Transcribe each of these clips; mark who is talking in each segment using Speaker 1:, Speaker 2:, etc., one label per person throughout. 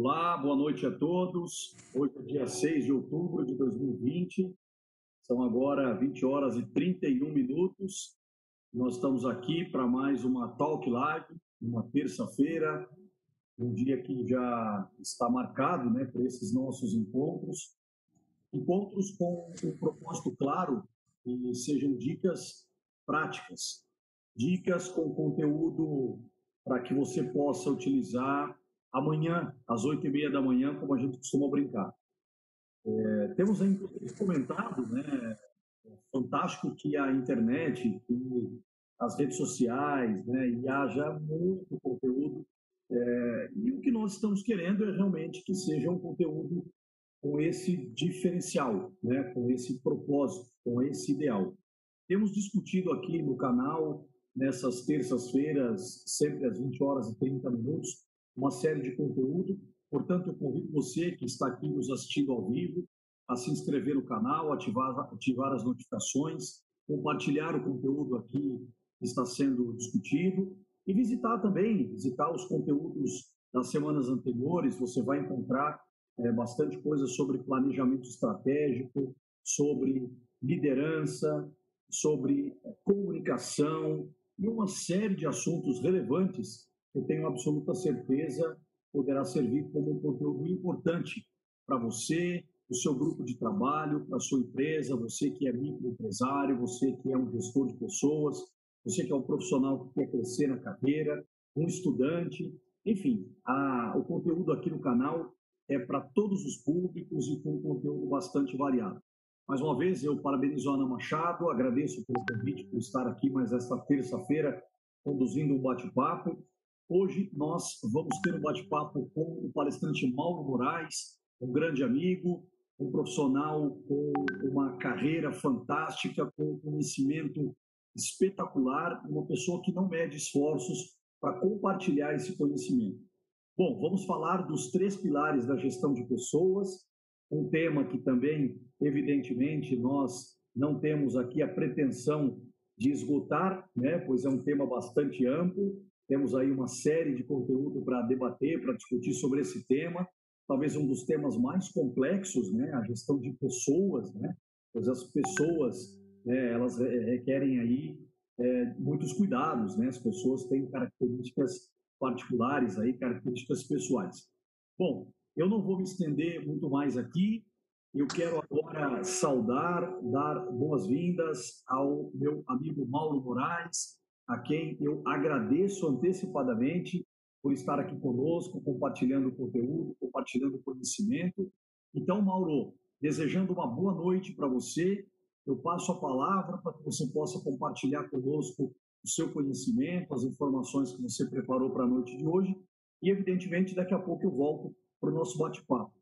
Speaker 1: Olá, boa noite a todos. Hoje é dia 6 de outubro de 2020. São agora 20 horas e 31 minutos. Nós estamos aqui para mais uma Talk Live, uma terça-feira, um dia que já está marcado né, por esses nossos encontros. Encontros com um propósito claro e sejam dicas práticas, dicas com conteúdo para que você possa utilizar amanhã, às oito e meia da manhã, como a gente costuma brincar. É, temos comentado, né, fantástico que a internet, as redes sociais, né, e haja muito conteúdo. É, e o que nós estamos querendo é realmente que seja um conteúdo com esse diferencial, né, com esse propósito, com esse ideal. Temos discutido aqui no canal, nessas terças-feiras, sempre às 20 horas e 30 minutos, uma série de conteúdo. Portanto, eu convido você que está aqui nos assistindo ao vivo a se inscrever no canal, ativar, ativar as notificações, compartilhar o conteúdo aqui que está sendo discutido e visitar também, visitar os conteúdos das semanas anteriores. Você vai encontrar é, bastante coisa sobre planejamento estratégico, sobre liderança, sobre é, comunicação e uma série de assuntos relevantes eu tenho absoluta certeza poderá servir como um conteúdo importante para você, o seu grupo de trabalho, para a sua empresa, você que é microempresário, você que é um gestor de pessoas, você que é um profissional que quer crescer na carreira, um estudante, enfim, a, o conteúdo aqui no canal é para todos os públicos e com um conteúdo bastante variado. Mais uma vez, eu parabenizo a Ana Machado, agradeço pelo convite por estar aqui mais esta terça-feira conduzindo um bate-papo Hoje nós vamos ter um bate-papo com o palestrante Mauro Moraes, um grande amigo, um profissional com uma carreira fantástica, com conhecimento espetacular, uma pessoa que não mede esforços para compartilhar esse conhecimento. Bom, vamos falar dos três pilares da gestão de pessoas, um tema que também, evidentemente, nós não temos aqui a pretensão de esgotar, né, pois é um tema bastante amplo, temos aí uma série de conteúdo para debater, para discutir sobre esse tema, talvez um dos temas mais complexos, né, a gestão de pessoas, né, pois as pessoas, né, elas requerem aí é, muitos cuidados, né, as pessoas têm características particulares aí, características pessoais. Bom, eu não vou me estender muito mais aqui, eu quero agora saudar, dar boas-vindas ao meu amigo Mauro Moraes, a quem eu agradeço antecipadamente por estar aqui conosco, compartilhando conteúdo, compartilhando conhecimento. Então, Mauro, desejando uma boa noite para você, eu passo a palavra para que você possa compartilhar conosco o seu conhecimento, as informações que você preparou para a noite de hoje e, evidentemente, daqui a pouco eu volto para o nosso bate-papo.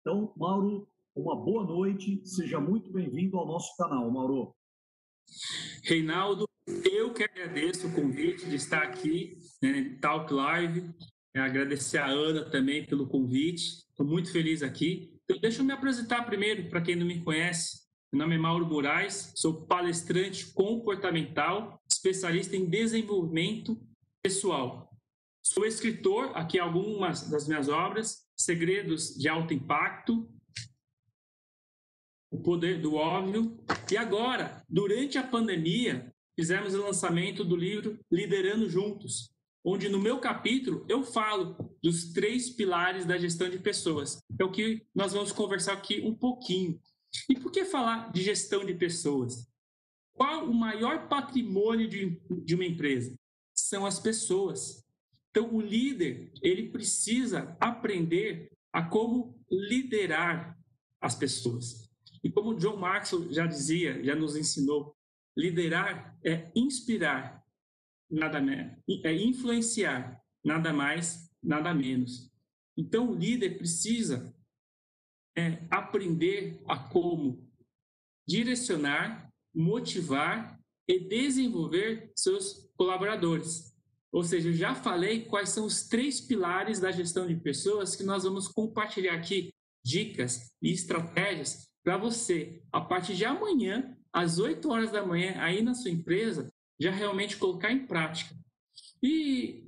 Speaker 1: Então, Mauro, uma boa noite, seja muito bem-vindo ao nosso canal, Mauro.
Speaker 2: Reinaldo, eu que agradeço o convite de estar aqui né, Talk Live. É, agradecer a Ana também pelo convite. Estou muito feliz aqui. Então, deixa eu me apresentar primeiro, para quem não me conhece. Meu nome é Mauro Moraes, sou palestrante comportamental, especialista em desenvolvimento pessoal. Sou escritor, aqui algumas das minhas obras, Segredos de Alto Impacto, O Poder do Óbvio. E agora, durante a pandemia, fizemos o lançamento do livro Liderando Juntos, onde no meu capítulo eu falo dos três pilares da gestão de pessoas. É o que nós vamos conversar aqui um pouquinho. E por que falar de gestão de pessoas? Qual o maior patrimônio de, de uma empresa? São as pessoas. Então, o líder, ele precisa aprender a como liderar as pessoas. E como John Maxwell já dizia, já nos ensinou, Liderar é inspirar, nada menos, é influenciar, nada mais, nada menos. Então, o líder precisa é, aprender a como direcionar, motivar e desenvolver seus colaboradores. Ou seja, eu já falei quais são os três pilares da gestão de pessoas que nós vamos compartilhar aqui dicas e estratégias para você, a partir de amanhã, às 8 horas da manhã, aí na sua empresa, já realmente colocar em prática. E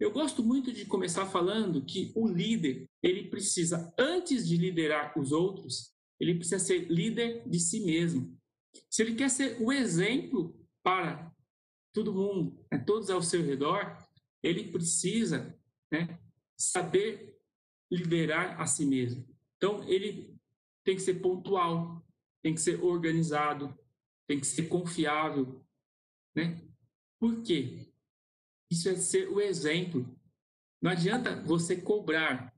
Speaker 2: Eu gosto muito de começar falando que o líder, ele precisa, antes de liderar os outros, ele precisa ser líder de si mesmo. Se ele quer ser o exemplo para todo mundo, né, todos ao seu redor, ele precisa né, saber liderar a si mesmo. Então, ele tem que ser pontual, tem que ser organizado, tem que ser confiável. Né? Por quê? Isso é ser o exemplo. Não adianta você cobrar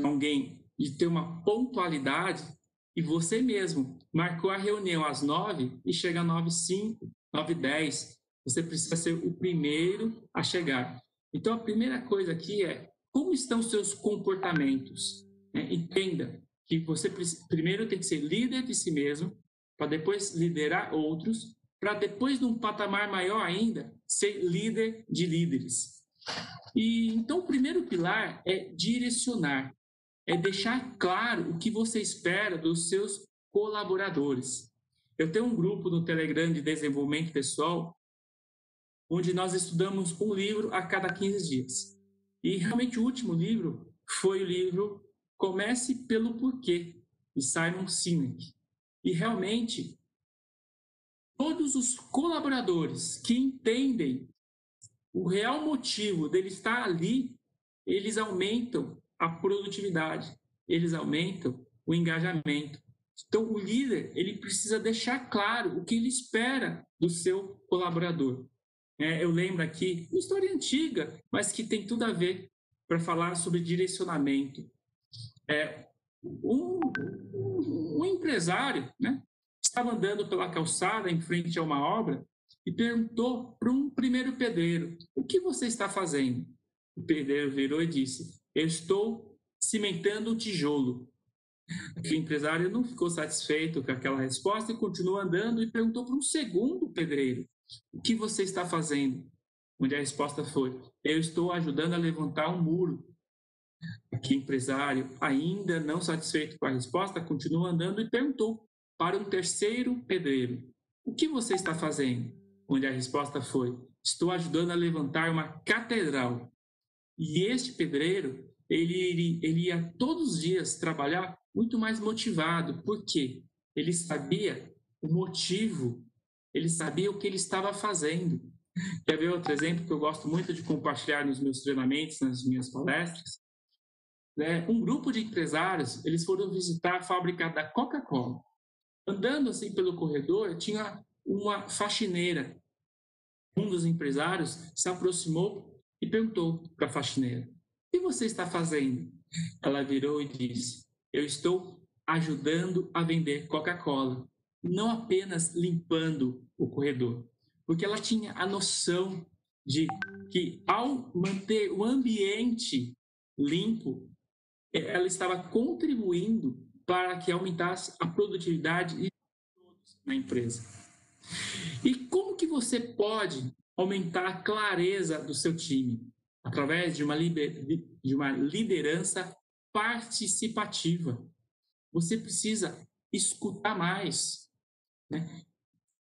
Speaker 2: alguém de ter uma pontualidade e você mesmo marcou a reunião às nove e chega às nove cinco, nove dez. Você precisa ser o primeiro a chegar. Então, a primeira coisa aqui é como estão seus comportamentos. Né? Entenda que você primeiro tem que ser líder de si mesmo, para depois liderar outros, para depois, num patamar maior ainda, ser líder de líderes. E então, o primeiro pilar é direcionar, é deixar claro o que você espera dos seus colaboradores. Eu tenho um grupo no Telegram de desenvolvimento pessoal, onde nós estudamos um livro a cada 15 dias. E realmente o último livro foi o livro Comece pelo Porquê, Simon Sinek. E realmente, todos os colaboradores que entendem o real motivo dele estar ali, eles aumentam a produtividade, eles aumentam o engajamento. Então, o líder ele precisa deixar claro o que ele espera do seu colaborador. É, eu lembro aqui uma história antiga, mas que tem tudo a ver para falar sobre direcionamento. É, um, um, empresário né, estava andando pela calçada em frente a uma obra e perguntou para um primeiro pedreiro: O que você está fazendo? O pedreiro virou e disse: Eu estou cimentando o tijolo. O empresário não ficou satisfeito com aquela resposta e continuou andando e perguntou para um segundo pedreiro: o que você está fazendo? Onde a resposta foi: Eu estou ajudando a levantar um muro. Aqui, empresário, ainda não satisfeito com a resposta, continua andando e perguntou para um terceiro pedreiro: O que você está fazendo? Onde a resposta foi: Estou ajudando a levantar uma catedral. E este pedreiro, ele, ele ia todos os dias trabalhar muito mais motivado, porque ele sabia o motivo ele sabia o que ele estava fazendo. Quer ver outro exemplo que eu gosto muito de compartilhar nos meus treinamentos, nas minhas palestras? É, um grupo de empresários, eles foram visitar a fábrica da Coca-Cola. Andando assim pelo corredor, tinha uma faxineira. Um dos empresários se aproximou e perguntou para a faxineira: O que você está fazendo? Ela virou e disse: Eu estou ajudando a vender Coca-Cola não apenas limpando o corredor, porque ela tinha a noção de que ao manter o ambiente limpo, ela estava contribuindo para que aumentasse a produtividade de todos na empresa. E como que você pode aumentar a clareza do seu time? Através de uma, de uma liderança participativa. Você precisa escutar mais, né?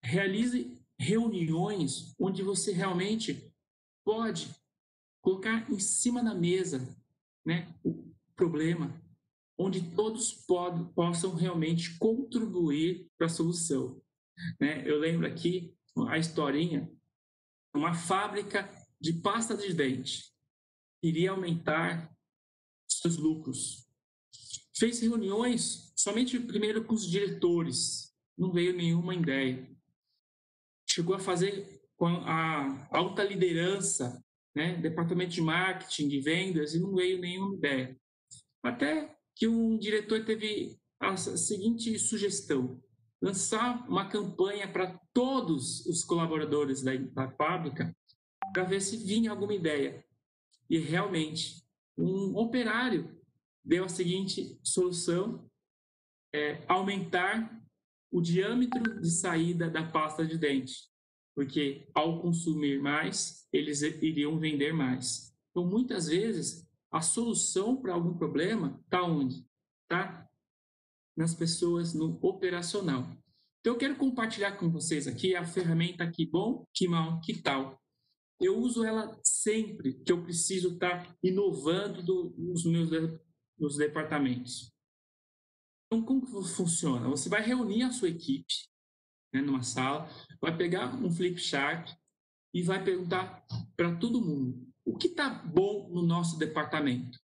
Speaker 2: Realize reuniões onde você realmente pode colocar em cima da mesa né, o problema, onde todos pod, possam realmente contribuir para a solução. Né? Eu lembro aqui a historinha, uma fábrica de pasta de dente iria aumentar seus lucros. Fez reuniões somente primeiro com os diretores, não veio nenhuma ideia. Chegou a fazer com a alta liderança, né, departamento de marketing, de vendas, e não veio nenhuma ideia. Até que um diretor teve a seguinte sugestão: lançar uma campanha para todos os colaboradores da, da fábrica para ver se vinha alguma ideia. E realmente, um operário deu a seguinte solução: é, aumentar o diâmetro de saída da pasta de dente, porque ao consumir mais, eles iriam vender mais. Então, muitas vezes, a solução para algum problema está onde? Está nas pessoas, no operacional. Então, eu quero compartilhar com vocês aqui a ferramenta Que Bom, Que Mal, Que Tal. eu uso ela sempre que eu preciso estar inovando do, nos meus nos departamentos. Então, como que funciona? Você vai reunir a sua equipe né, numa sala, vai pegar um flip chart e vai perguntar para todo mundo o que está bom no nosso departamento.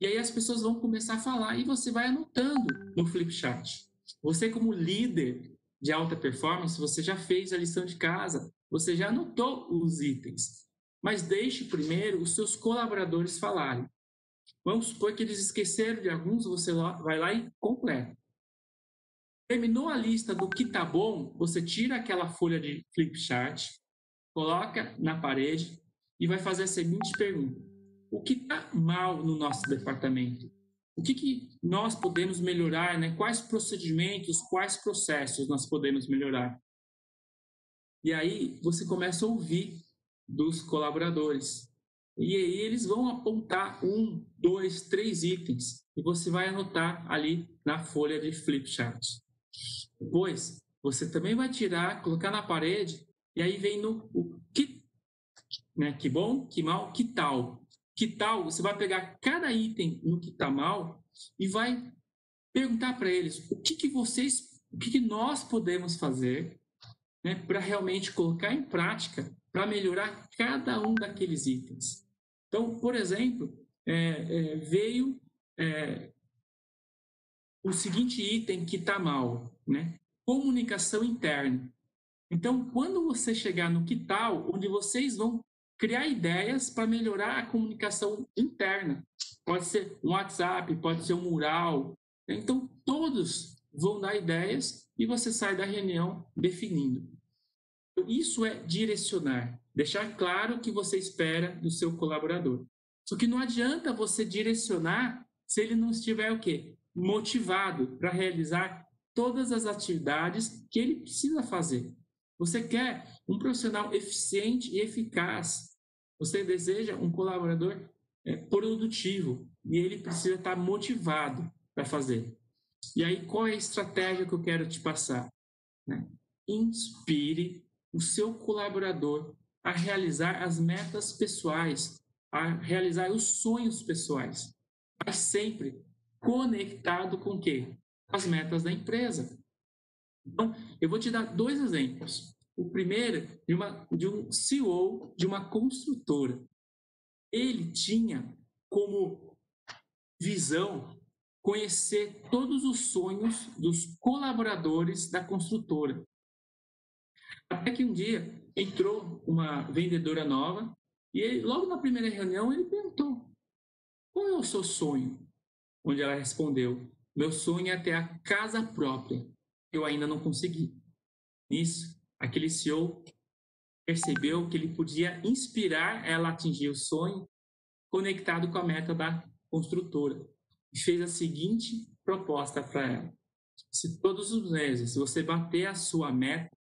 Speaker 2: E aí as pessoas vão começar a falar e você vai anotando no flip chart. Você como líder de alta performance, você já fez a lição de casa, você já anotou os itens. Mas deixe primeiro os seus colaboradores falarem. Vamos supor que eles esqueceram de alguns, você vai lá e completa. Terminou a lista do que tá bom, você tira aquela folha de flip chart, coloca na parede e vai fazer a seguinte pergunta: O que está mal no nosso departamento? O que, que nós podemos melhorar? Né? Quais procedimentos, quais processos nós podemos melhorar? E aí você começa a ouvir dos colaboradores. E aí eles vão apontar um, dois, três itens e você vai anotar ali na folha de flipchart. Depois, você também vai tirar, colocar na parede e aí vem no o que, né? Que bom, que mal, que tal. Que tal? Você vai pegar cada item no que está mal e vai perguntar para eles o que, que vocês, o que, que nós podemos fazer né, para realmente colocar em prática para melhorar cada um daqueles itens. Então, por exemplo, é, é, veio é, o seguinte item que está mal, né? Comunicação interna. Então, quando você chegar no que tal, onde vocês vão criar ideias para melhorar a comunicação interna. Pode ser um WhatsApp, pode ser um mural. Então, todos vão dar ideias e você sai da reunião definindo. Isso é direcionar, deixar claro o que você espera do seu colaborador. Só que não adianta você direcionar se ele não estiver o quê? Motivado para realizar todas as atividades que ele precisa fazer. Você quer um profissional eficiente e eficaz. Você deseja um colaborador é, produtivo e ele precisa estar motivado para fazer. E aí, qual é a estratégia que eu quero te passar? Né? Inspire o seu colaborador a realizar as metas pessoais, a realizar os sonhos pessoais, mas sempre conectado com o quê? As metas da empresa. Então, eu vou te dar dois exemplos. O primeiro de, uma, de um CEO de uma construtora. Ele tinha como visão conhecer todos os sonhos dos colaboradores da construtora. Até que um dia entrou uma vendedora nova e ele, logo na primeira reunião ele perguntou: qual é o seu sonho? Onde ela respondeu: meu sonho é ter a casa própria. Eu ainda não consegui. Nisso, aquele CEO percebeu que ele podia inspirar ela a atingir o sonho conectado com a meta da construtora e fez a seguinte proposta para ela: se todos os meses você bater a sua meta,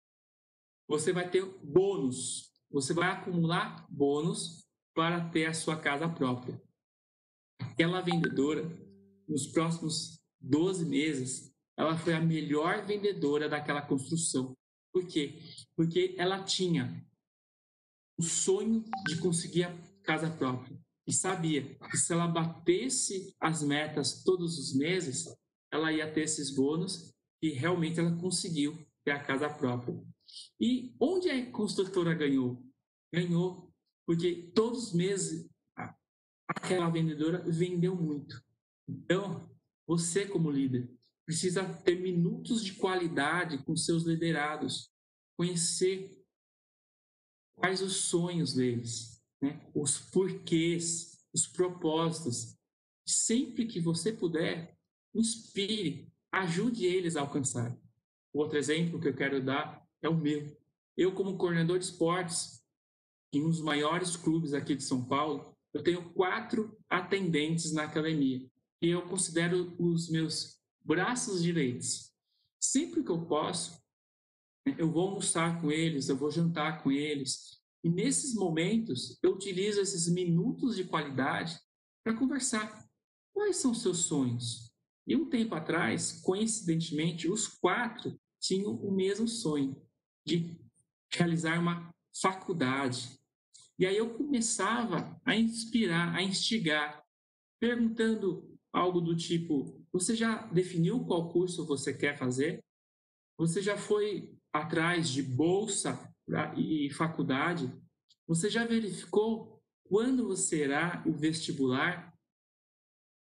Speaker 2: você vai ter bônus. Você vai acumular bônus para ter a sua casa própria. Aquela vendedora, nos próximos 12 meses, ela foi a melhor vendedora daquela construção. Por quê? Porque ela tinha o sonho de conseguir a casa própria e sabia que se ela batesse as metas todos os meses, ela ia ter esses bônus e realmente ela conseguiu ter a casa própria. E onde a construtora ganhou? Ganhou porque todos os meses aquela vendedora vendeu muito. Então, você como líder precisa ter minutos de qualidade com seus liderados, conhecer quais os sonhos deles, né? os porquês, os propósitos. Sempre que você puder, inspire, ajude eles a alcançar. Outro exemplo que eu quero dar é o meu. Eu, como coordenador de esportes, em um dos maiores clubes aqui de São Paulo, eu tenho quatro atendentes na academia e eu considero os meus braços direitos. Sempre que eu posso, eu vou almoçar com eles, eu vou jantar com eles. E nesses momentos, eu utilizo esses minutos de qualidade para conversar. Quais são seus sonhos? E um tempo atrás, coincidentemente, os quatro tinham o mesmo sonho de realizar uma faculdade. E aí eu começava a inspirar, a instigar, perguntando algo do tipo: você já definiu qual curso você quer fazer? Você já foi atrás de bolsa e faculdade? Você já verificou quando irá o vestibular?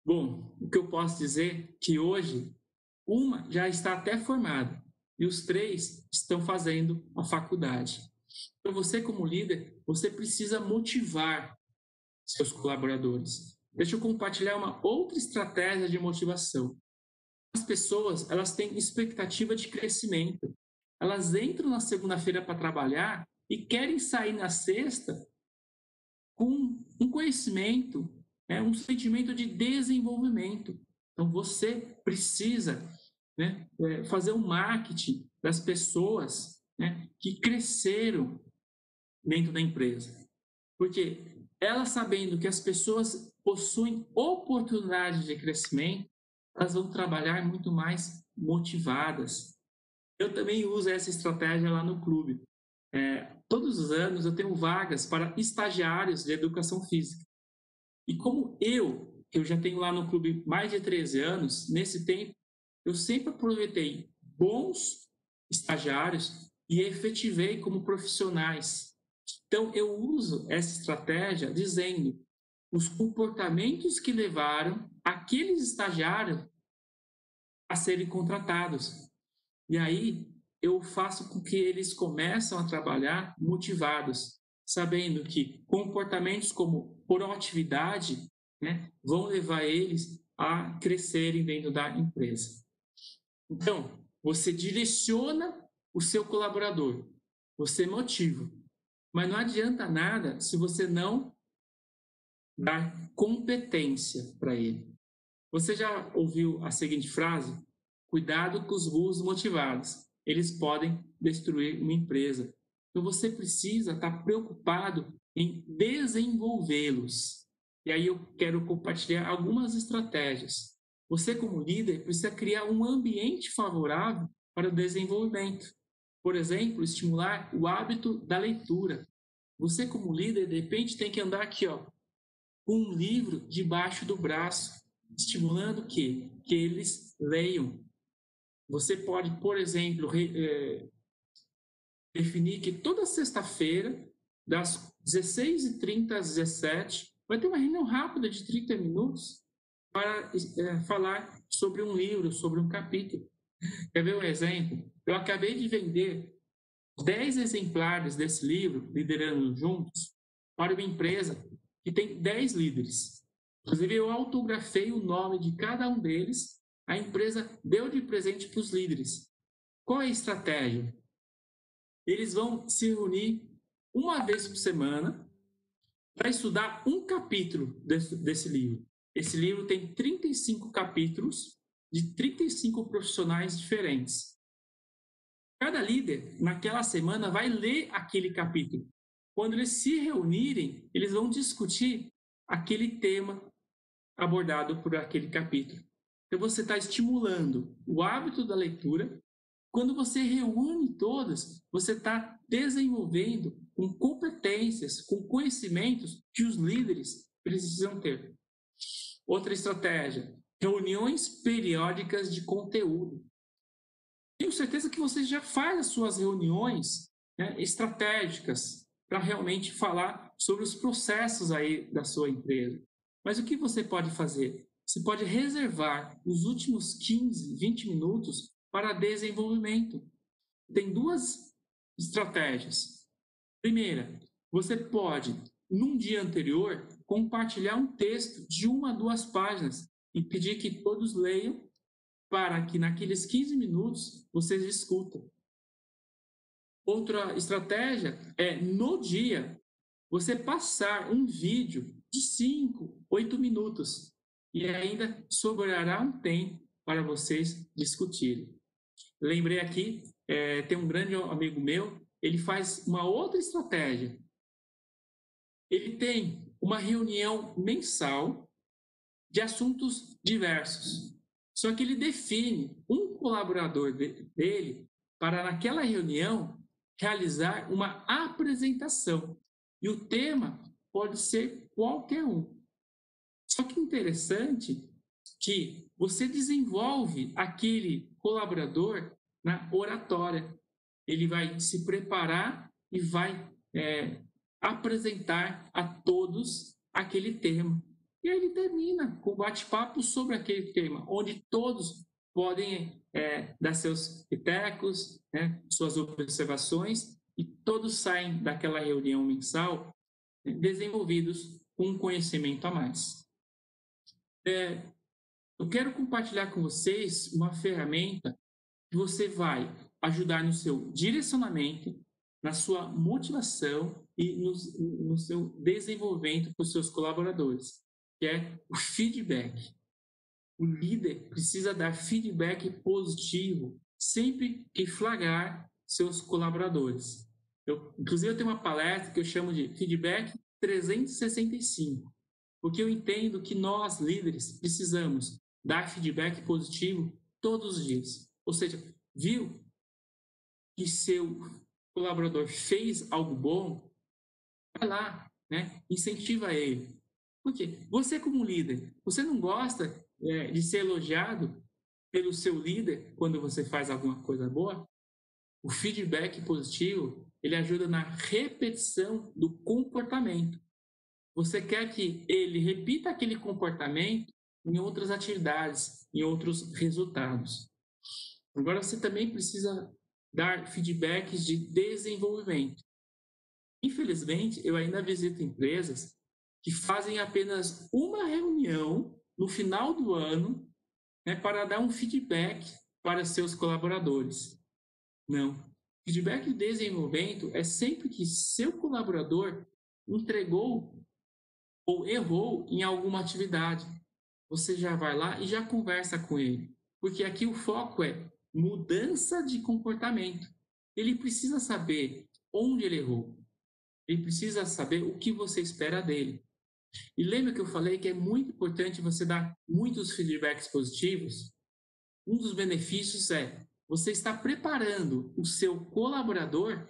Speaker 2: Bom, o que eu posso dizer é que hoje uma já está até formada e os três estão fazendo a faculdade. Então você como líder, você precisa motivar seus colaboradores. Deixa eu compartilhar uma outra estratégia de motivação. As pessoas, elas têm expectativa de crescimento. Elas entram na segunda-feira para trabalhar e querem sair na sexta com um conhecimento, né, um sentimento de desenvolvimento. Então você precisa né, é, fazer um marketing das pessoas né, que cresceram dentro da empresa. Porque elas sabendo que as pessoas possuem oportunidade de crescimento, elas vão trabalhar muito mais motivadas. Eu também uso essa estratégia lá no clube. É, todos os anos eu tenho vagas para estagiários de educação física. E como eu, eu já tenho lá no clube mais de 13 anos, nesse tempo, eu sempre aproveitei bons estagiários e efetivei como profissionais. Então, eu uso essa estratégia dizendo os comportamentos que levaram aqueles estagiários a serem contratados. E aí, eu faço com que eles começam a trabalhar motivados, sabendo que comportamentos como proatividade né, vão levar eles a crescerem dentro da empresa. Então, você direciona o seu colaborador, você motiva, mas não adianta nada se você não dar competência para ele. Você já ouviu a seguinte frase? Cuidado com os burros motivados eles podem destruir uma empresa. Então você precisa estar preocupado em desenvolvê-los. E aí eu quero compartilhar algumas estratégias. Você, como líder, precisa criar um ambiente favorável para o desenvolvimento. Por exemplo, estimular o hábito da leitura. Você, como líder, de repente tem que andar aqui, ó, com um livro debaixo do braço, estimulando que que eles leiam, você pode, por exemplo, re, é, definir que toda sexta-feira, das 16h30 às 17 vai ter uma reunião rápida de 30 minutos para é, falar sobre um livro, sobre um capítulo. Quer ver um exemplo? Eu acabei de vender 10 exemplares desse livro, Liderando Juntos, para uma empresa que tem 10 líderes. Inclusive, eu autografei o nome de cada um deles a empresa deu de presente para os líderes. Qual é a estratégia? Eles vão se reunir uma vez por semana para estudar um capítulo desse, desse livro. Esse livro tem 35 capítulos de 35 profissionais diferentes. Cada líder, naquela semana, vai ler aquele capítulo. Quando eles se reunirem, eles vão discutir aquele tema abordado por aquele capítulo. Então você está estimulando o hábito da leitura. Quando você reúne todas, você está desenvolvendo com competências, com conhecimentos que os líderes precisam ter. Outra estratégia: reuniões periódicas de conteúdo. Tenho certeza que você já faz as suas reuniões né, estratégicas para realmente falar sobre os processos aí da sua empresa. Mas o que você pode fazer? Você pode reservar os últimos 15, 20 minutos para desenvolvimento. Tem duas estratégias. Primeira, você pode, num dia anterior, compartilhar um texto de uma a duas páginas e pedir que todos leiam para que naqueles 15 minutos vocês discutam. Outra estratégia é, no dia, você passar um vídeo de 5, 8 minutos e ainda sobrará um tempo para vocês discutirem. Lembrei aqui, é, tem um grande amigo meu, ele faz uma outra estratégia. Ele tem uma reunião mensal de assuntos diversos. Só que ele define um colaborador dele para, naquela reunião, realizar uma apresentação. E o tema pode ser qualquer um. Só que interessante que você desenvolve aquele colaborador na oratória. Ele vai se preparar e vai é, apresentar a todos aquele tema. E ele termina com bate-papo sobre aquele tema, onde todos podem é, dar seus pitecos, né, suas observações, e todos saem daquela reunião mensal desenvolvidos com um conhecimento a mais. É, eu quero compartilhar com vocês uma ferramenta que você vai ajudar no seu direcionamento, na sua motivação e no, no seu desenvolvimento com os seus colaboradores, que é o feedback. O líder precisa dar feedback positivo sempre que flagrar seus colaboradores. Eu, inclusive, eu tenho uma palestra que eu chamo de feedback 365, porque eu entendo que nós, líderes, precisamos dar feedback positivo todos os dias. Ou seja, viu que seu colaborador fez algo bom, vai lá, né? incentiva ele. Porque você, como líder, você não gosta é, de ser elogiado pelo seu líder quando você faz alguma coisa boa? O feedback positivo ele ajuda na repetição do comportamento. Você quer que ele repita aquele comportamento em outras atividades, em outros resultados. Agora você também precisa dar feedbacks de desenvolvimento. Infelizmente, eu ainda visito empresas que fazem apenas uma reunião no final do ano né, para dar um feedback para seus colaboradores. Não. Feedback de desenvolvimento é sempre que seu colaborador entregou ou errou em alguma atividade. Você já vai lá e já conversa com ele. Porque aqui o foco é mudança de comportamento. Ele precisa saber onde ele errou. Ele precisa saber o que você espera dele. E lembra que eu falei que é muito importante você dar muitos feedbacks positivos? Um dos benefícios é você está preparando o seu colaborador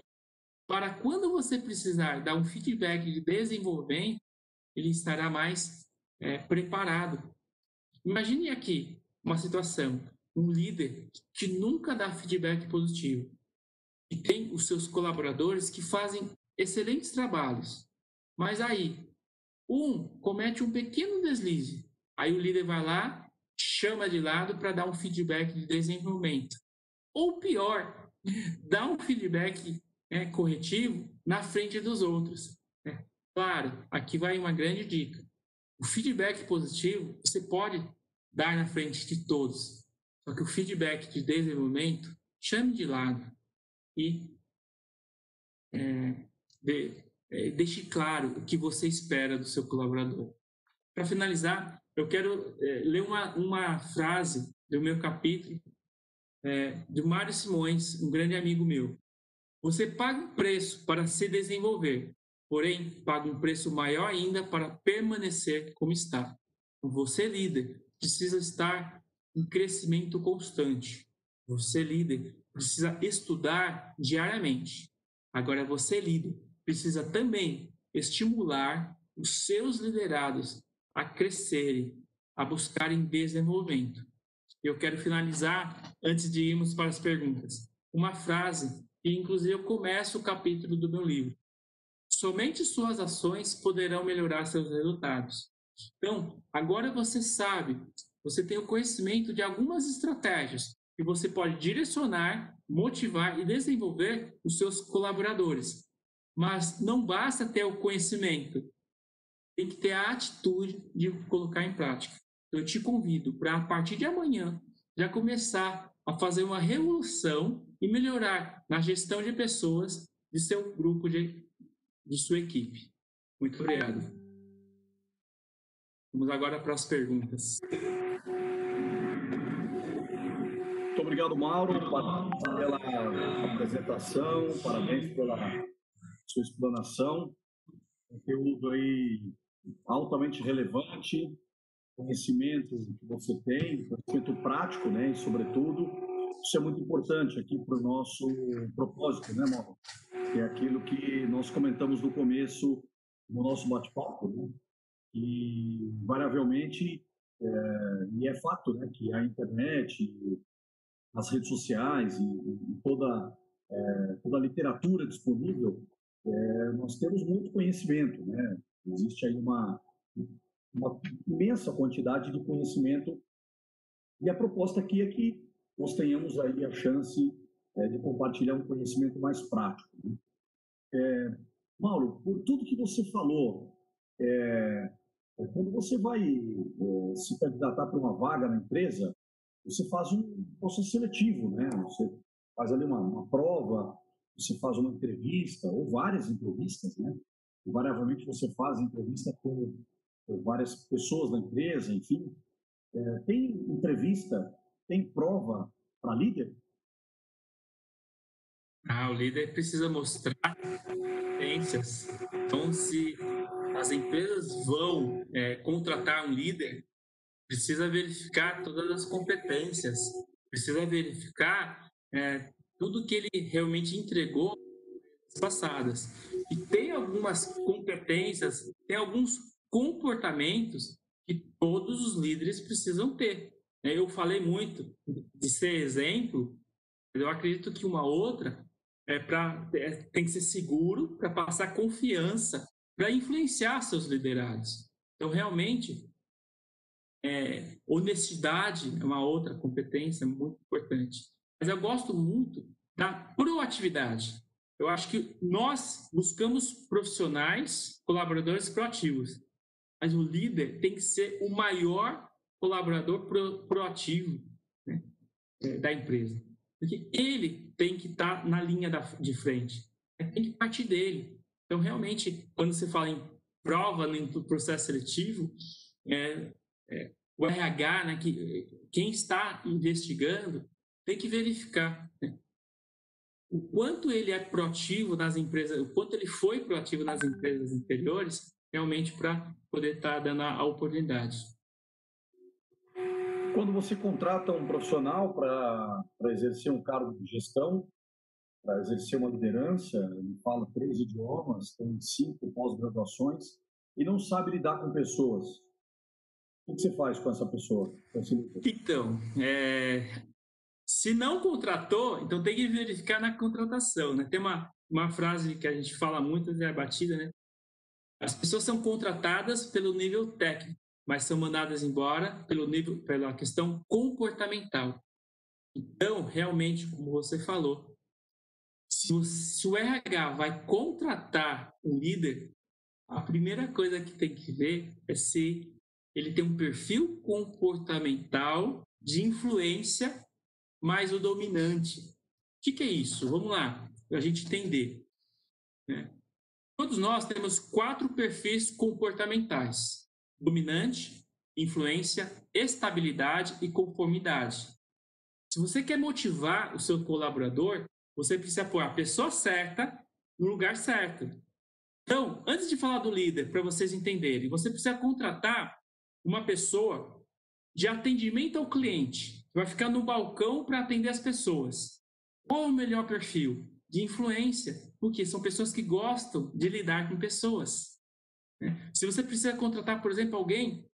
Speaker 2: para quando você precisar dar um feedback de desenvolvimento, ele estará mais é, preparado. Imagine aqui uma situação, um líder que nunca dá feedback positivo e tem os seus colaboradores que fazem excelentes trabalhos, mas aí um comete um pequeno deslize, aí o líder vai lá, chama de lado para dar um feedback de desenvolvimento. Ou pior, dá um feedback né, corretivo na frente dos outros. Né? Claro, aqui vai uma grande dica. O feedback positivo você pode dar na frente de todos. Só que o feedback de desenvolvimento, chame de lado e é, é, deixe claro o que você espera do seu colaborador. Para finalizar, eu quero é, ler uma, uma frase do meu capítulo é, do Mário Simões, um grande amigo meu. Você paga um preço para se desenvolver, porém paga um preço maior ainda para permanecer como está. Você, líder, precisa estar em crescimento constante. Você, líder, precisa estudar diariamente. Agora, você, líder, precisa também estimular os seus liderados a crescerem, a buscarem desenvolvimento. Eu quero finalizar, antes de irmos para as perguntas, uma frase que, inclusive, eu começo o capítulo do meu livro. Somente suas ações poderão melhorar seus resultados. Então, agora você sabe, você tem o conhecimento de algumas estratégias que você pode direcionar, motivar e desenvolver os seus colaboradores. Mas não basta ter o conhecimento, tem que ter a atitude de colocar em prática eu te convido para, a partir de amanhã, já começar a fazer uma revolução e melhorar na gestão de pessoas de seu grupo, de, de sua equipe. Muito obrigado. Vamos agora para as perguntas.
Speaker 1: Muito obrigado, Mauro, pela apresentação, parabéns pela sua explanação. Conteúdo aí altamente relevante, conhecimento que você tem, conhecimento prático, né, e sobretudo, isso é muito importante aqui para o nosso propósito, né, Mauro? que é aquilo que nós comentamos no começo no nosso bate-papo, né? e variavelmente, é, e é fato né, que a internet, as redes sociais e, e toda, é, toda a literatura disponível, é, nós temos muito conhecimento, né? existe aí uma, uma imensa quantidade de conhecimento e a proposta aqui é que nós tenhamos aí a chance é, de compartilhar um conhecimento mais prático. Né? É, Mauro, por tudo que você falou, é, é quando você vai é, se candidatar para uma vaga na empresa, você faz um processo seletivo, né? Você faz ali uma, uma prova, você faz uma entrevista ou várias entrevistas, né? E, variavelmente você faz entrevista com, com várias pessoas da empresa, enfim. É, tem entrevista, tem prova para líder?
Speaker 2: Ah, o líder precisa mostrar competências. Então, se as empresas vão é, contratar um líder, precisa verificar todas as competências, precisa verificar é, tudo que ele realmente entregou passadas. E tem algumas competências, tem alguns comportamentos que todos os líderes precisam ter. Eu falei muito de ser exemplo, eu acredito que uma outra é para é, tem que ser seguro para passar confiança para influenciar seus liderados. Então realmente é, honestidade é uma outra competência muito importante. Mas eu gosto muito da proatividade. Eu acho que nós buscamos profissionais, colaboradores proativos, mas o líder tem que ser o maior colaborador pro, proativo né, é, da empresa. Porque ele tem que estar tá na linha da, de frente. Tem que partir dele. Então, realmente, quando você fala em prova no processo seletivo, é, é, o RH, né, que, quem está investigando, tem que verificar né, o quanto ele é proativo nas empresas, o quanto ele foi proativo nas empresas anteriores, realmente para poder estar tá dando a, oportunidade.
Speaker 1: Quando você contrata um profissional para exercer um cargo de gestão, para exercer uma liderança, ele fala três idiomas, tem cinco pós-graduações e não sabe lidar com pessoas. O que você faz com essa pessoa?
Speaker 2: Então, é... se não contratou, então tem que verificar na contratação. Né? Tem uma, uma frase que a gente fala muito, é batida, né? As pessoas são contratadas pelo nível técnico mas são mandadas embora pelo nível, pela questão comportamental. Então, realmente, como você falou, se o, se o RH vai contratar um líder, a primeira coisa que tem que ver é se ele tem um perfil comportamental de influência mais o dominante. O que, que é isso? Vamos lá, para a gente entender. Né? Todos nós temos quatro perfis comportamentais dominante, influência, estabilidade e conformidade. Se você quer motivar o seu colaborador, você precisa pôr a pessoa certa no lugar certo. Então, antes de falar do líder, para vocês entenderem, você precisa contratar uma pessoa de atendimento ao cliente, vai ficar no balcão para atender as pessoas. Qual o melhor perfil? De influência, porque são pessoas que gostam de lidar com pessoas. Né? Se você precisa contratar, por exemplo, alguém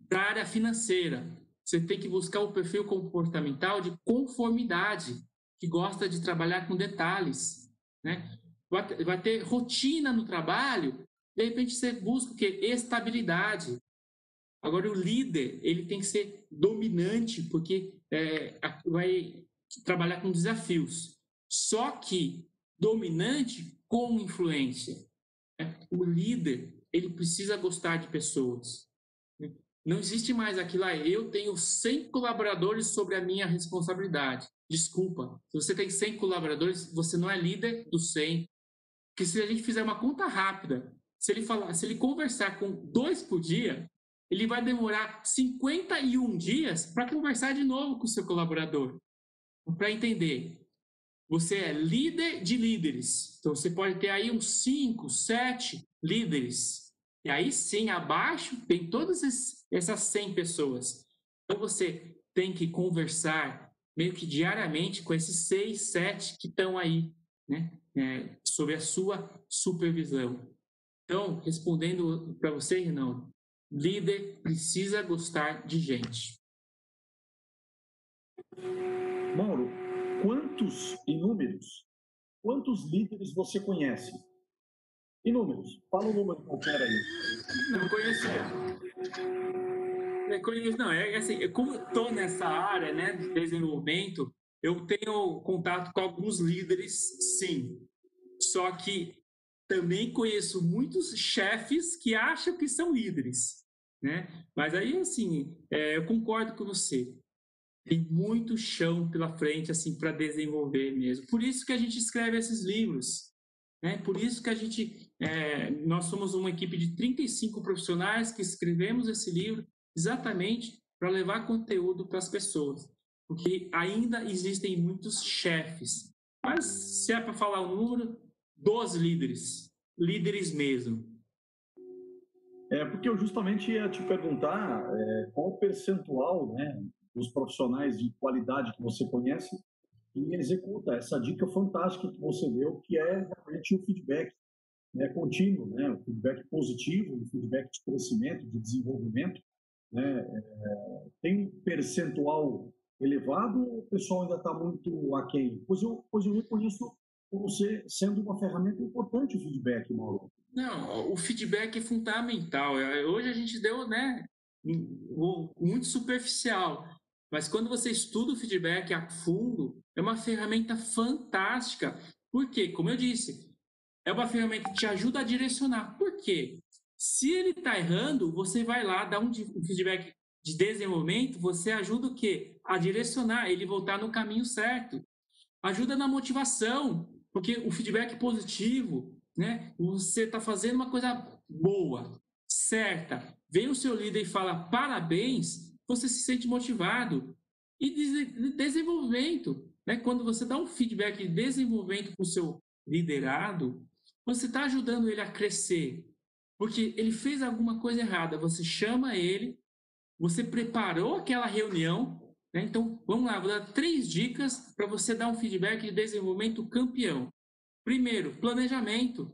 Speaker 2: da área financeira, você tem que buscar o perfil comportamental de conformidade, que gosta de trabalhar com detalhes. Né? Vai ter rotina no trabalho, de repente você busca o quê? Estabilidade. Agora, o líder, ele tem que ser dominante, porque é, vai trabalhar com desafios. Só que dominante com influência. Né? O líder, ele precisa gostar de pessoas. Não existe mais aquilo, ah, eu tenho 100 colaboradores sobre a minha responsabilidade. Desculpa, se você tem 100 colaboradores, você não é líder dos 100. Porque se a gente fizer uma conta rápida, se ele falar, se ele conversar com dois por dia, ele vai demorar 51 dias para conversar de novo com o seu colaborador. Para entender, você é líder de líderes. Então você pode ter aí uns 5, 7 líderes e aí sim, abaixo tem todas essas 100 pessoas. Então você tem que conversar meio que diariamente com esses 6, 7 que estão aí. né, é, sob a sua supervisão. Então, respondendo para você, Renan, líder precisa gostar de gente.
Speaker 1: Mauro, quantos inúmeros, quantos líderes você conhece? Inúmeros. Fala um número qualquer aí.
Speaker 2: Não conheço. É, conheço, não, é assim, como estou nessa área né, de desenvolvimento, eu tenho contato com alguns líderes, sim. Só que também conheço muitos chefes que acham que são líderes, né? Mas aí, assim, é, eu concordo com você. Tem muito chão pela frente, assim, para desenvolver mesmo. Por isso que a gente escreve esses livros, né? Por isso que a gente, é, nós somos uma equipe de 35 profissionais que escrevemos esse livro exatamente para levar conteúdo para as pessoas. Porque ainda existem muitos chefes. Mas se é para falar um número, dos líderes, líderes mesmo?
Speaker 1: É porque eu justamente ia te perguntar é, qual o percentual né, dos profissionais de qualidade que você conhece e executa essa dica fantástica que você deu, que é realmente o feedback né, contínuo, né, o feedback positivo, o feedback de crescimento, de desenvolvimento. Né, é, tem um percentual elevado ou o pessoal ainda está muito aquém? Pois eu, pois eu reconheço você sendo uma ferramenta importante o feedback, Mauro.
Speaker 2: Não, o feedback é fundamental. É, hoje a gente deu, né, muito superficial, mas quando você estuda o feedback a fundo, é uma ferramenta fantástica. Por quê? Como eu disse, é uma ferramenta que te ajuda a direcionar. Por quê? Se ele está errando, você vai lá, dá um feedback de desenvolvimento, você ajuda o quê? A direcionar, ele voltar no caminho certo. Ajuda na motivação. Porque o feedback positivo, né? Você está fazendo uma coisa boa, certa. Vem o seu líder e fala parabéns, você se sente motivado. E desenvolvimento, né? Quando você dá um feedback de desenvolvimento para o seu liderado, você está ajudando ele a crescer. Porque ele fez alguma coisa errada, você chama ele, você preparou aquela reunião, né? Então, vamos lá, vou dar três dicas para você dar um feedback de desenvolvimento campeão. Primeiro, planejamento.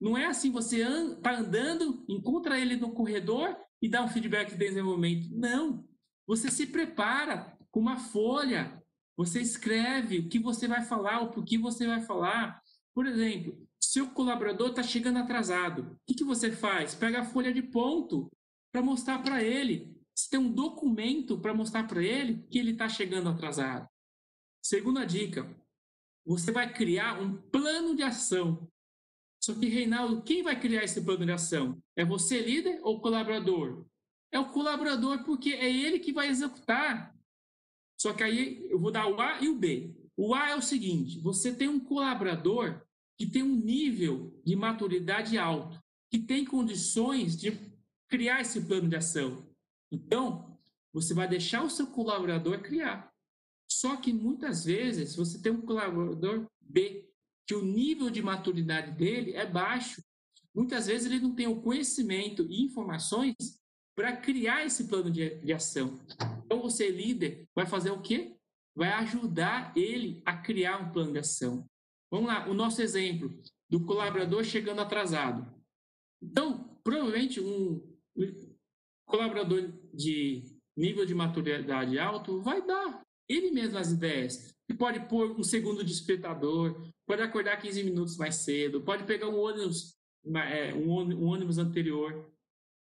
Speaker 2: Não é assim, você está andando, encontra ele no corredor e dá um feedback de desenvolvimento. Não. Você se prepara com uma folha, você escreve o que você vai falar, o que você vai falar. Por exemplo, seu colaborador está chegando atrasado. O que, que você faz? Pega a folha de ponto para mostrar para ele você tem um documento para mostrar para ele que ele está chegando atrasado. Segunda dica, você vai criar um plano de ação. Só que, Reinaldo, quem vai criar esse plano de ação? É você, líder, ou colaborador? É o colaborador, porque é ele que vai executar. Só que aí eu vou dar o A e o B. O A é o seguinte: você tem um colaborador que tem um nível de maturidade alto, que tem condições de criar esse plano de ação. Então, você vai deixar o seu colaborador criar. Só que muitas vezes você tem um colaborador B, que o nível de maturidade dele é baixo. Muitas vezes ele não tem o conhecimento e informações para criar esse plano de, de ação. Então, você, líder, vai fazer o quê? Vai ajudar ele a criar um plano de ação. Vamos lá, o nosso exemplo do colaborador chegando atrasado. Então, provavelmente um colaborador de nível de maturidade alto vai dar ele mesmo as ideias. E pode pôr um segundo despertador, pode acordar 15 minutos mais cedo, pode pegar um ônibus, é, um ônibus anterior.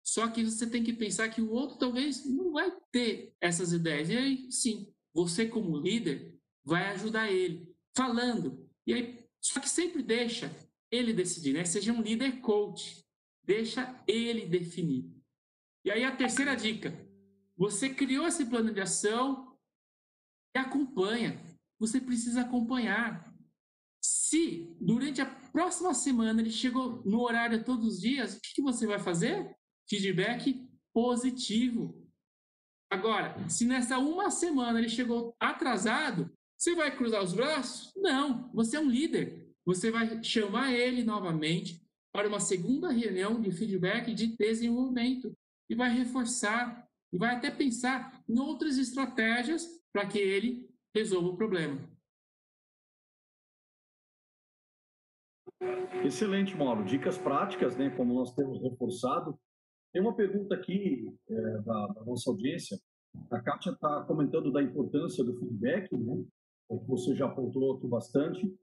Speaker 2: Só que você tem que pensar que o outro talvez não vai ter essas ideias. E aí, sim, você como líder vai ajudar ele, falando. E aí, só que sempre deixa ele decidir, né? Seja um líder coach. Deixa ele definir. E aí a terceira dica: você criou esse plano de ação e acompanha. Você precisa acompanhar. Se durante a próxima semana ele chegou no horário todos os dias, o que você vai fazer? Feedback positivo. Agora, se nessa uma semana ele chegou atrasado, você vai cruzar os braços? Não, você é um líder. Você vai chamar ele novamente para uma segunda reunião de feedback de desenvolvimento e vai reforçar e vai até pensar em outras estratégias para que ele resolva o problema.
Speaker 1: Excelente, Mauro. Dicas práticas, né? Como nós temos reforçado. Tem uma pergunta aqui é, da, da, nossa audiência. A Kátia está comentando da importância do feedback, né? É que você já apontou aqui bastante.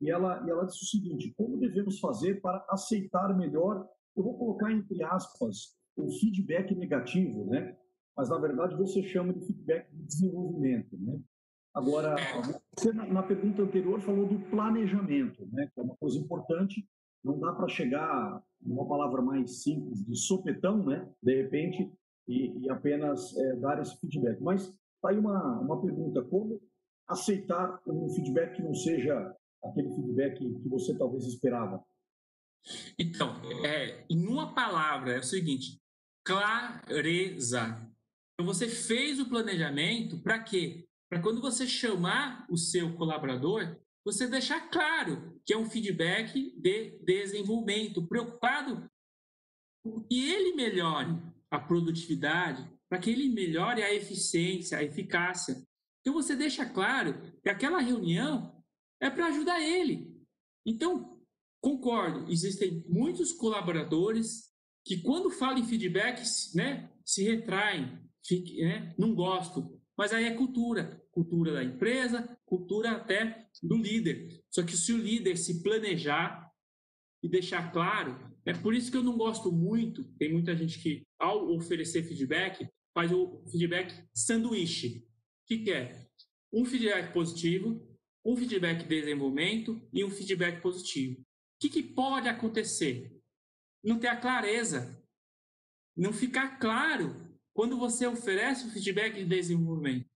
Speaker 1: E ela, e ela disse o seguinte: como devemos fazer para aceitar melhor? Eu vou colocar entre aspas o feedback negativo, né? Mas na verdade você chama de feedback de desenvolvimento, né? Agora, você na pergunta anterior falou do planejamento, né? Que é uma coisa importante. Não dá para chegar, uma palavra mais simples, de sopetão, né? De repente, e, e apenas é, dar esse feedback. Mas tá aí uma, uma pergunta: como aceitar um feedback que não seja aquele feedback que você talvez esperava?
Speaker 2: Então, é, em uma palavra, é o seguinte: clareza. Então, você fez o planejamento para quê? para quando você chamar o seu colaborador, você deixar claro que é um feedback de desenvolvimento, preocupado que ele melhore a produtividade, para que ele melhore a eficiência, a eficácia. Então você deixa claro que aquela reunião é para ajudar ele. Então, concordo, existem muitos colaboradores que quando falam em feedbacks, né, se retraem, né, não gosto, mas aí é cultura, cultura da empresa, cultura até do líder. Só que se o líder se planejar e deixar claro, é por isso que eu não gosto muito, tem muita gente que ao oferecer feedback, faz o feedback sanduíche. O que, que é? Um feedback positivo, um feedback de desenvolvimento e um feedback positivo. O que, que pode acontecer? Não ter a clareza, não ficar claro quando você oferece o feedback de desenvolvimento.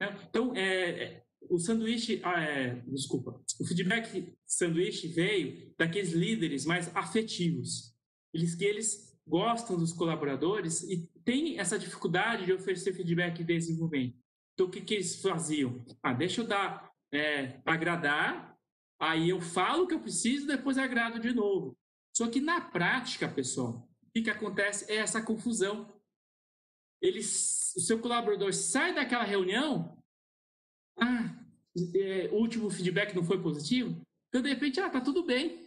Speaker 2: Né? Então, é, é, o sanduíche, ah, é, desculpa, o feedback sanduíche veio daqueles líderes mais afetivos, eles que eles gostam dos colaboradores e têm essa dificuldade de oferecer feedback de desenvolvimento. Então, o que, que eles faziam? Ah, deixa eu dar, é, agradar, aí eu falo o que eu preciso, depois agrado de novo. Só que na prática, pessoal, o que, que acontece é essa confusão ele, o seu colaborador sai daquela reunião, ah, é, o último feedback não foi positivo, então de repente, ah, tá tudo bem.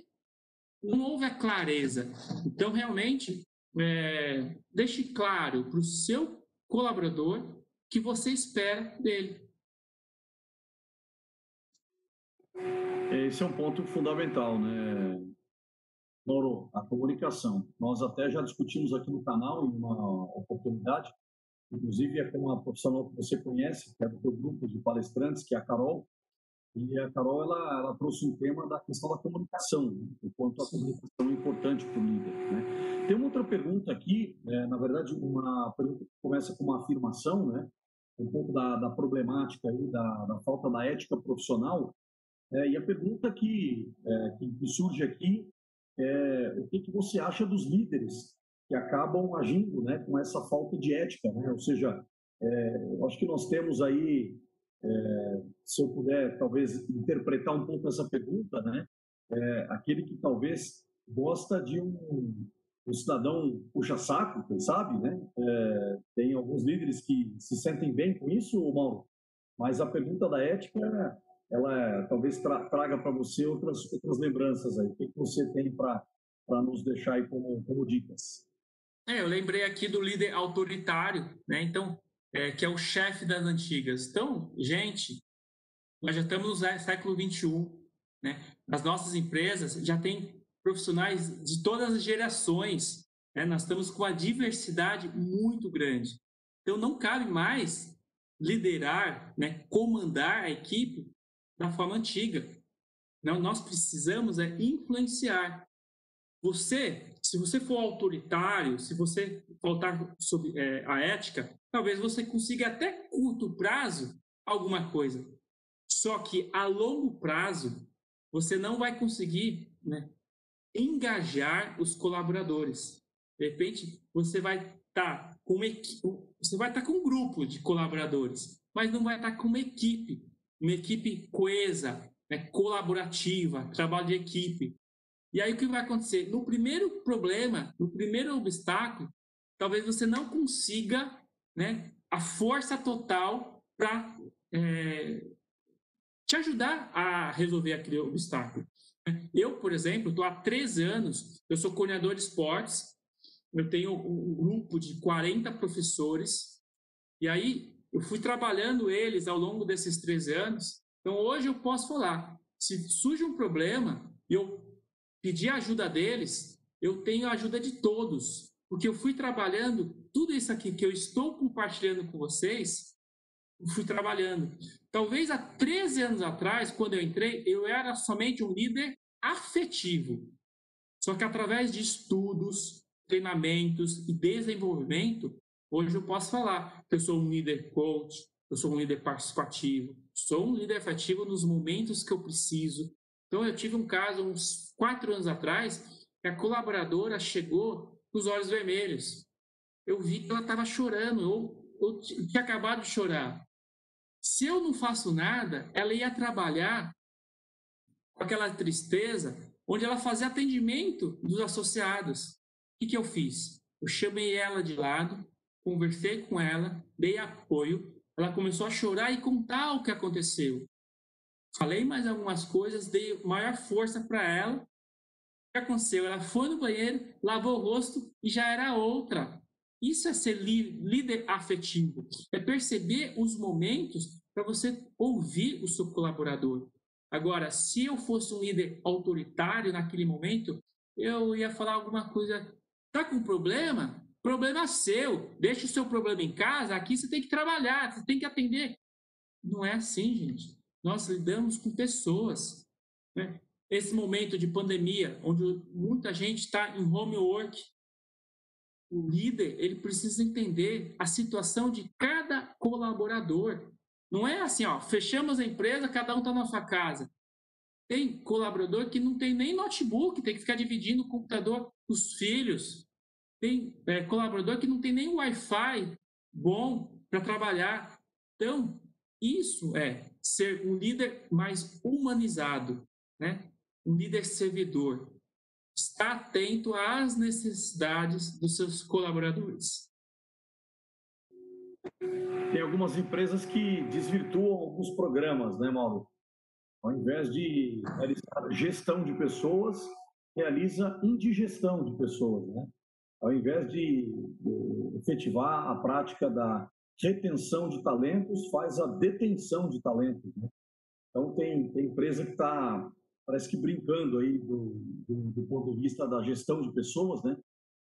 Speaker 2: Não houve a clareza. Então, realmente, é, deixe claro para o seu colaborador que você espera dele.
Speaker 1: Esse é um ponto fundamental, né, A comunicação. Nós até já discutimos aqui no canal em uma oportunidade inclusive é com uma profissional que você conhece, que é do teu grupo de palestrantes, que é a Carol, e a Carol ela, ela trouxe um tema da questão da comunicação, né? o quanto a comunicação é importante para o líder. Né? Tem uma outra pergunta aqui, é, na verdade, uma pergunta que começa com uma afirmação, né? um pouco da, da problemática aí, da, da, falta da ética profissional. É, e a pergunta que, é, que, surge aqui é o que, que você acha dos líderes que acabam agindo né, com essa falta de ética. Né? Ou seja, é, acho que nós temos aí, é, se eu puder talvez interpretar um pouco essa pergunta, né, é, aquele que talvez gosta de um, um cidadão puxa-saco, quem sabe, né? É, tem alguns líderes que se sentem bem com isso, Mauro, mas a pergunta da ética, ela talvez tra traga para você outras, outras lembranças aí. O que, que você tem para nos deixar aí como, como dicas?
Speaker 2: É, eu lembrei aqui do líder autoritário, né? Então, é, que é o chefe das antigas. Então, gente, nós já estamos no século 21, né? As nossas empresas já têm profissionais de todas as gerações, né? Nós estamos com uma diversidade muito grande. Então, não cabe mais liderar, né? Comandar a equipe da forma antiga. Não, nós precisamos é influenciar. Você, se você for autoritário, se você faltar sobre é, a ética, talvez você consiga até curto prazo alguma coisa. Só que a longo prazo você não vai conseguir né, engajar os colaboradores. De repente você vai estar tá com uma equipe, você vai estar tá com um grupo de colaboradores, mas não vai estar tá com uma equipe, uma equipe coesa, né, colaborativa, trabalho de equipe. E aí o que vai acontecer? No primeiro problema, no primeiro obstáculo, talvez você não consiga né, a força total para é, te ajudar a resolver aquele obstáculo. Eu, por exemplo, estou há três anos, eu sou coordenador de esportes, eu tenho um grupo de 40 professores, e aí eu fui trabalhando eles ao longo desses três anos. Então, hoje eu posso falar, se surge um problema e eu pedir a ajuda deles, eu tenho a ajuda de todos, porque eu fui trabalhando tudo isso aqui que eu estou compartilhando com vocês, eu fui trabalhando. Talvez há 13 anos atrás, quando eu entrei, eu era somente um líder afetivo. Só que através de estudos, treinamentos e desenvolvimento, hoje eu posso falar que eu sou um líder coach, eu sou um líder participativo, sou um líder afetivo nos momentos que eu preciso. Então, eu tive um caso uns quatro anos atrás, que a colaboradora chegou com os olhos vermelhos. Eu vi que ela estava chorando, eu, eu tinha acabado de chorar. Se eu não faço nada, ela ia trabalhar com aquela tristeza, onde ela fazia atendimento dos associados. O que, que eu fiz? Eu chamei ela de lado, conversei com ela, dei apoio, ela começou a chorar e contar o que aconteceu. Falei mais algumas coisas, dei maior força para ela. O que aconteceu? Ela foi no banheiro, lavou o rosto e já era outra. Isso é ser líder afetivo, é perceber os momentos para você ouvir o seu colaborador. Agora, se eu fosse um líder autoritário naquele momento, eu ia falar alguma coisa. Tá com problema? Problema seu. Deixa o seu problema em casa. Aqui você tem que trabalhar, você tem que atender. Não é assim, gente. Nós lidamos com pessoas. Né? Esse momento de pandemia, onde muita gente está em home work, o líder ele precisa entender a situação de cada colaborador. Não é assim, ó, fechamos a empresa, cada um está na sua casa. Tem colaborador que não tem nem notebook, tem que ficar dividindo o computador com os filhos. Tem é, colaborador que não tem nem Wi-Fi bom para trabalhar. Então, isso é ser um líder mais humanizado, né? um líder servidor. Está atento às necessidades dos seus colaboradores.
Speaker 1: Tem algumas empresas que desvirtuam alguns programas, né, Mauro? Ao invés de realizar gestão de pessoas, realiza indigestão de pessoas, né? Ao invés de, efetivar a prática da retenção de talentos, faz a detenção de talentos, né? Então, tem, tem empresa que está, parece que brincando aí do, do, do, ponto de vista da gestão de pessoas, né?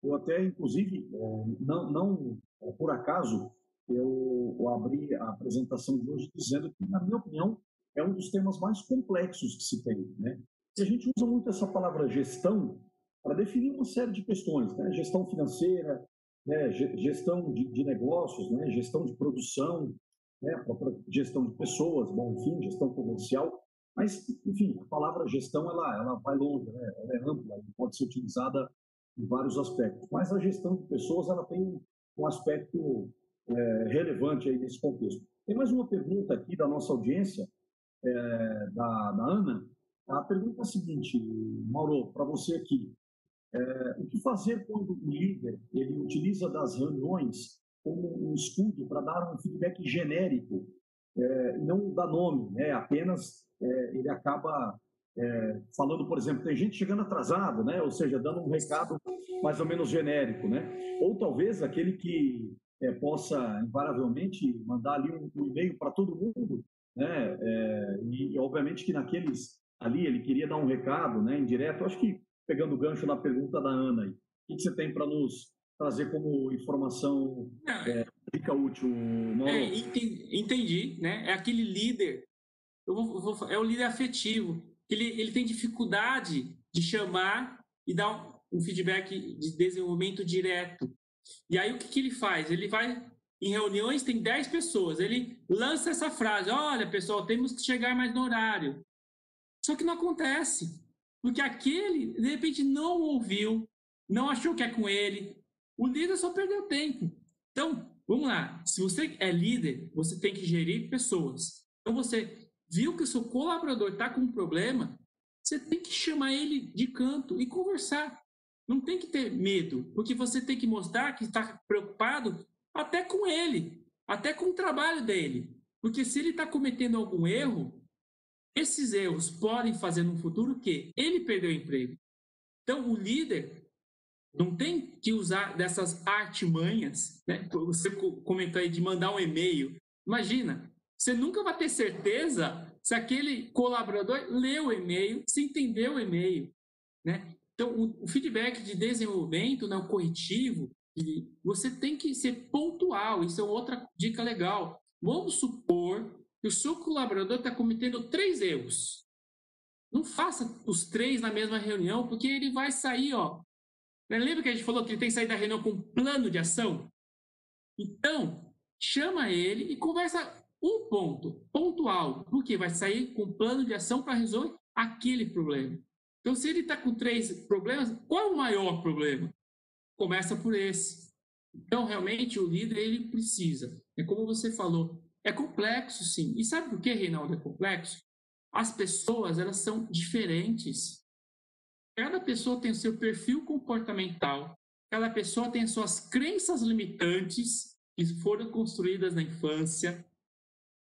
Speaker 1: Eu até, inclusive, é, não, não por acaso, eu abri a apresentação de hoje dizendo que, na minha opinião, é um dos temas mais complexos que se tem. Né? A gente usa muito essa palavra gestão para definir uma série de questões, né? gestão financeira, né? gestão de, de, negócios, né? gestão de produção, né? gestão de pessoas, bom, enfim, gestão comercial. Mas, enfim, a palavra gestão ela, ela vai longe, né? ela é ampla, pode ser utilizada em vários aspectos. Mas a gestão de pessoas ela tem um aspecto é, relevante aí nesse contexto. Tem mais uma pergunta aqui da nossa audiência, é, da, da, Ana. A pergunta é a seguinte, Mauro, para você aqui. É, o que fazer quando o líder ele utiliza das reuniões como um escudo para dar um feedback genérico é, não dar nome, né? apenas é, ele acaba é, falando, por exemplo, tem gente chegando atrasado, né? ou seja, dando um recado mais ou menos genérico. Né? Ou talvez aquele que é, possa invariavelmente mandar ali um, um e-mail para todo mundo, né? É, e obviamente que naqueles ali ele queria dar um recado, né? Indireto. Acho que pegando o gancho na pergunta da Ana, aí, o que, você tem para nos trazer como informação é, fica útil, Mauro?
Speaker 2: É, entendi, né? É aquele líder, vou, vou, é o líder afetivo. Ele, ele tem dificuldade de chamar e dar um, um feedback de desenvolvimento direto. E aí o que, que ele faz? Ele vai em reuniões, tem 10 pessoas, ele lança essa frase: olha, pessoal, temos que chegar mais no horário. Só que não acontece, porque aquele, de repente, não ouviu, não achou que é com ele. O líder só perdeu tempo. Então, vamos lá. Se você é líder, você tem que gerir pessoas. Então, você viu que o seu colaborador está com um problema, você tem que chamar ele de canto e conversar. Não tem que ter medo, porque você tem que mostrar que está preocupado até com ele, até com o trabalho dele. Porque se ele está cometendo algum erro, esses erros podem fazer no futuro que ele perdeu o emprego. Então, o líder não tem que usar dessas artimanhas, né? Você comentou aí de mandar um e-mail. Imagina, você nunca vai ter certeza se aquele colaborador leu o e-mail, se entendeu o e-mail, né? Então, o, feedback de desenvolvimento, né, o corretivo, você tem que ser pontual. Isso é outra dica legal. Vamos supor que o seu colaborador está cometendo três erros. Não faça os três na mesma reunião, porque ele vai sair, ó. Lembra que a gente falou que ele tem que sair da reunião com um plano de ação? Então, chama ele e conversa um ponto, pontual, porque vai sair com um plano de ação para resolver aquele problema. Então, se ele está com três problemas, qual é o maior problema? Começa por esse. Então, realmente, o líder ele precisa. É como você falou, é complexo, sim. E sabe por que, Reinaldo, é complexo? As pessoas, elas são diferentes. Cada pessoa tem o seu perfil comportamental, cada pessoa tem as suas crenças limitantes que foram construídas na infância,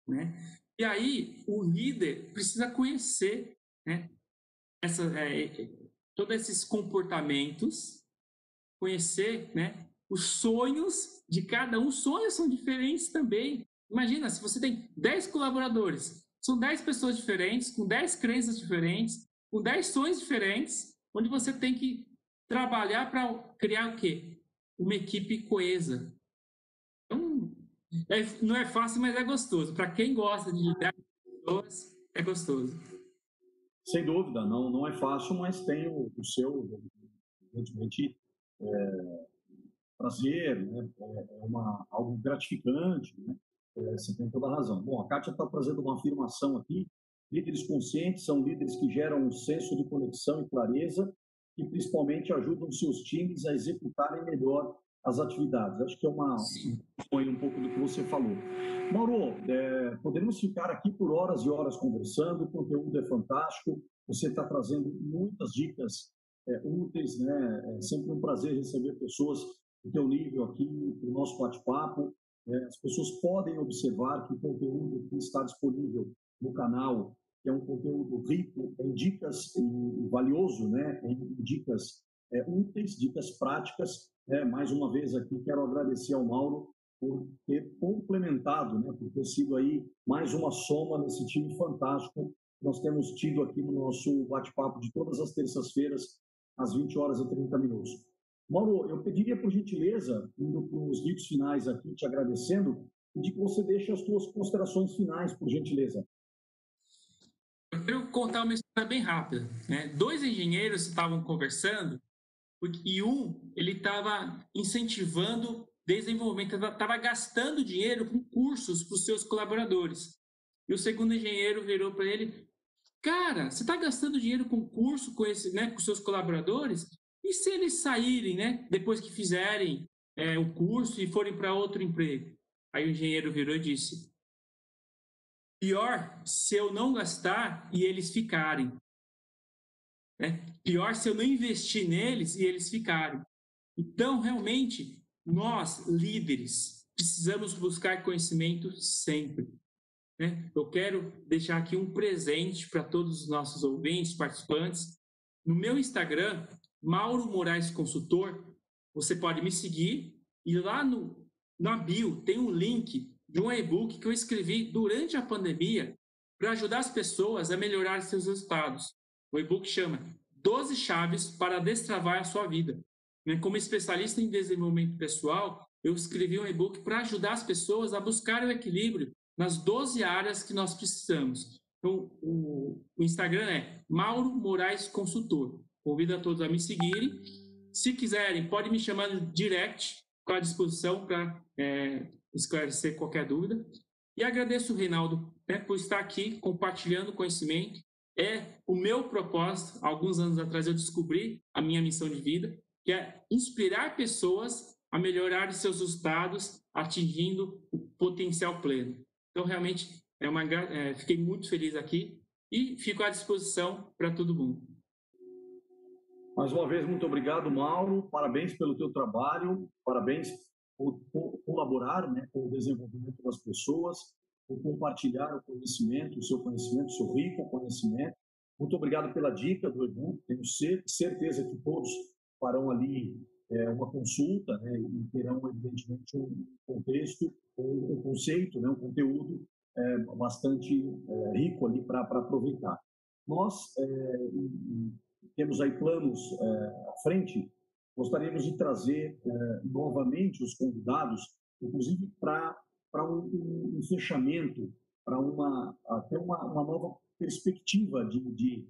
Speaker 2: né? E aí o líder precisa conhecer, né? Essa, é, todos esses comportamentos, conhecer, né? Os sonhos de cada um, sonhos são diferentes também. Imagina, se você tem 10 colaboradores, são 10 pessoas diferentes, com 10 crenças diferentes, com 10 sonhos diferentes, onde você tem que trabalhar para criar o quê? Uma equipe coesa. Então, é, não é fácil, mas é gostoso. Para quem gosta de lidar com pessoas, é gostoso.
Speaker 1: Sem dúvida, não, não é fácil, mas tem o, o seu, evidentemente, é, prazer, né? é, é uma, algo gratificante, né? É, você tem toda a razão. Bom, a Kátia está trazendo uma afirmação aqui. Líderes conscientes são líderes que geram um senso de conexão e clareza e principalmente ajudam seus times a executarem melhor as atividades. Acho que é uma foi um pouco do que você falou. Mauro, é, poderíamos ficar aqui por horas e horas conversando. O conteúdo é fantástico. Você está trazendo muitas dicas é, úteis, né? É sempre um prazer receber pessoas do teu nível aqui no nosso bate-papo. É, as pessoas podem observar que o conteúdo que está disponível no canal é um conteúdo rico em dicas e valioso, né? Em dicas é, úteis, dicas práticas. Né? Mais uma vez aqui quero agradecer ao Mauro por ter complementado, né? Por ter sido aí mais uma soma nesse time fantástico que nós temos tido aqui no nosso bate-papo de todas as terças-feiras às 20 horas e 30 minutos. Mauro, eu pediria por gentileza, indo para os ditos finais aqui, te agradecendo, de que você deixe as suas considerações finais, por gentileza.
Speaker 2: Eu quero contar uma história bem rápida. Né? Dois engenheiros estavam conversando e um ele estava incentivando desenvolvimento, estava gastando dinheiro com cursos para os seus colaboradores. E o segundo engenheiro virou para ele: Cara, você está gastando dinheiro com curso com, esse, né, com seus colaboradores? E se eles saírem, né, depois que fizerem é, o curso e forem para outro emprego? Aí o engenheiro virou e disse: Pior se eu não gastar e eles ficarem. Né? Pior se eu não investir neles e eles ficarem. Então, realmente, nós, líderes, precisamos buscar conhecimento sempre. Né? Eu quero deixar aqui um presente para todos os nossos ouvintes, participantes. No meu Instagram, Mauro Moraes Consultor, você pode me seguir e lá no, na bio tem um link de um e-book que eu escrevi durante a pandemia para ajudar as pessoas a melhorar seus resultados. O e-book chama 12 chaves para destravar a sua vida. Né, como especialista em desenvolvimento pessoal, eu escrevi um e-book para ajudar as pessoas a buscar o equilíbrio nas 12 áreas que nós precisamos. Então, o, Instagram é Mauro Moraes Consultor. Convido a todos a me seguirem. Se quiserem, pode me chamar no direct, com a disposição para é, esclarecer qualquer dúvida. E agradeço, Reinaldo, né, por estar aqui compartilhando conhecimento. É o meu propósito. Alguns anos atrás eu descobri a minha missão de vida, que é inspirar pessoas a melhorar seus resultados, atingindo o potencial pleno. Então, realmente, é uma, é, fiquei muito feliz aqui e fico à disposição para todo mundo.
Speaker 1: Mais uma vez, muito obrigado, Mauro. Parabéns pelo teu trabalho, parabéns por, por colaborar né, com o desenvolvimento das pessoas. por compartilhar o conhecimento, o seu conhecimento, o seu rico conhecimento. Muito obrigado pela dica do Edu. Tenho certeza que todos farão ali é, uma consulta né, e terão, evidentemente, um contexto, um, conceito, né, um conteúdo é, bastante é, rico ali para aproveitar. Nós é, temos aí planos é, à frente, gostaríamos de trazer é, novamente os convidados, inclusive para um, um, um fechamento, para uma, até uma, uma nova perspectiva de, de,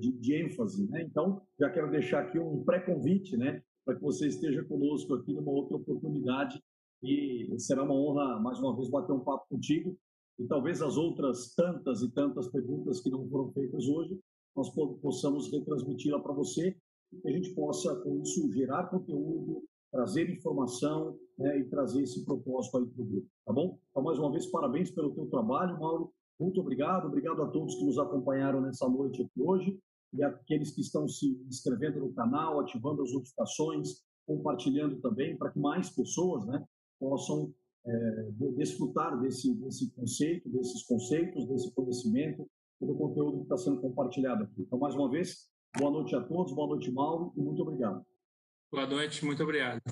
Speaker 1: de, de ênfase. Né? Então, já quero deixar aqui um pré-convite, né? para que você esteja conosco aqui numa outra oportunidade e será uma honra mais uma vez bater um papo contigo e talvez as outras tantas e tantas perguntas que não foram feitas hoje nós possamos retransmiti-la para você e que a gente possa com isso gerar conteúdo, trazer informação né, e trazer esse propósito aí para o grupo, tá bom? Então mais uma vez parabéns pelo teu trabalho, Mauro. Muito obrigado, obrigado a todos que nos acompanharam nessa noite aqui hoje e aqueles que estão se inscrevendo no canal, ativando as notificações, compartilhando também, para que mais pessoas né, possam é, desfrutar desse, desse conceito, desses conceitos, desse conhecimento, do conteúdo que está sendo compartilhado aqui. Então, mais uma vez, boa noite a todos, boa noite, Mauro, e muito obrigado.
Speaker 2: Boa noite, muito obrigado.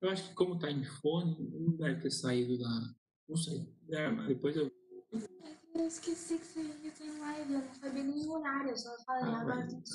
Speaker 2: Eu acho que como tá em fone, não deve ter saído da. Não sei. É, depois eu.
Speaker 3: Eu esqueci que você ia ter live, eu não sabia nem o horário, eu só falei, ah, agora tem que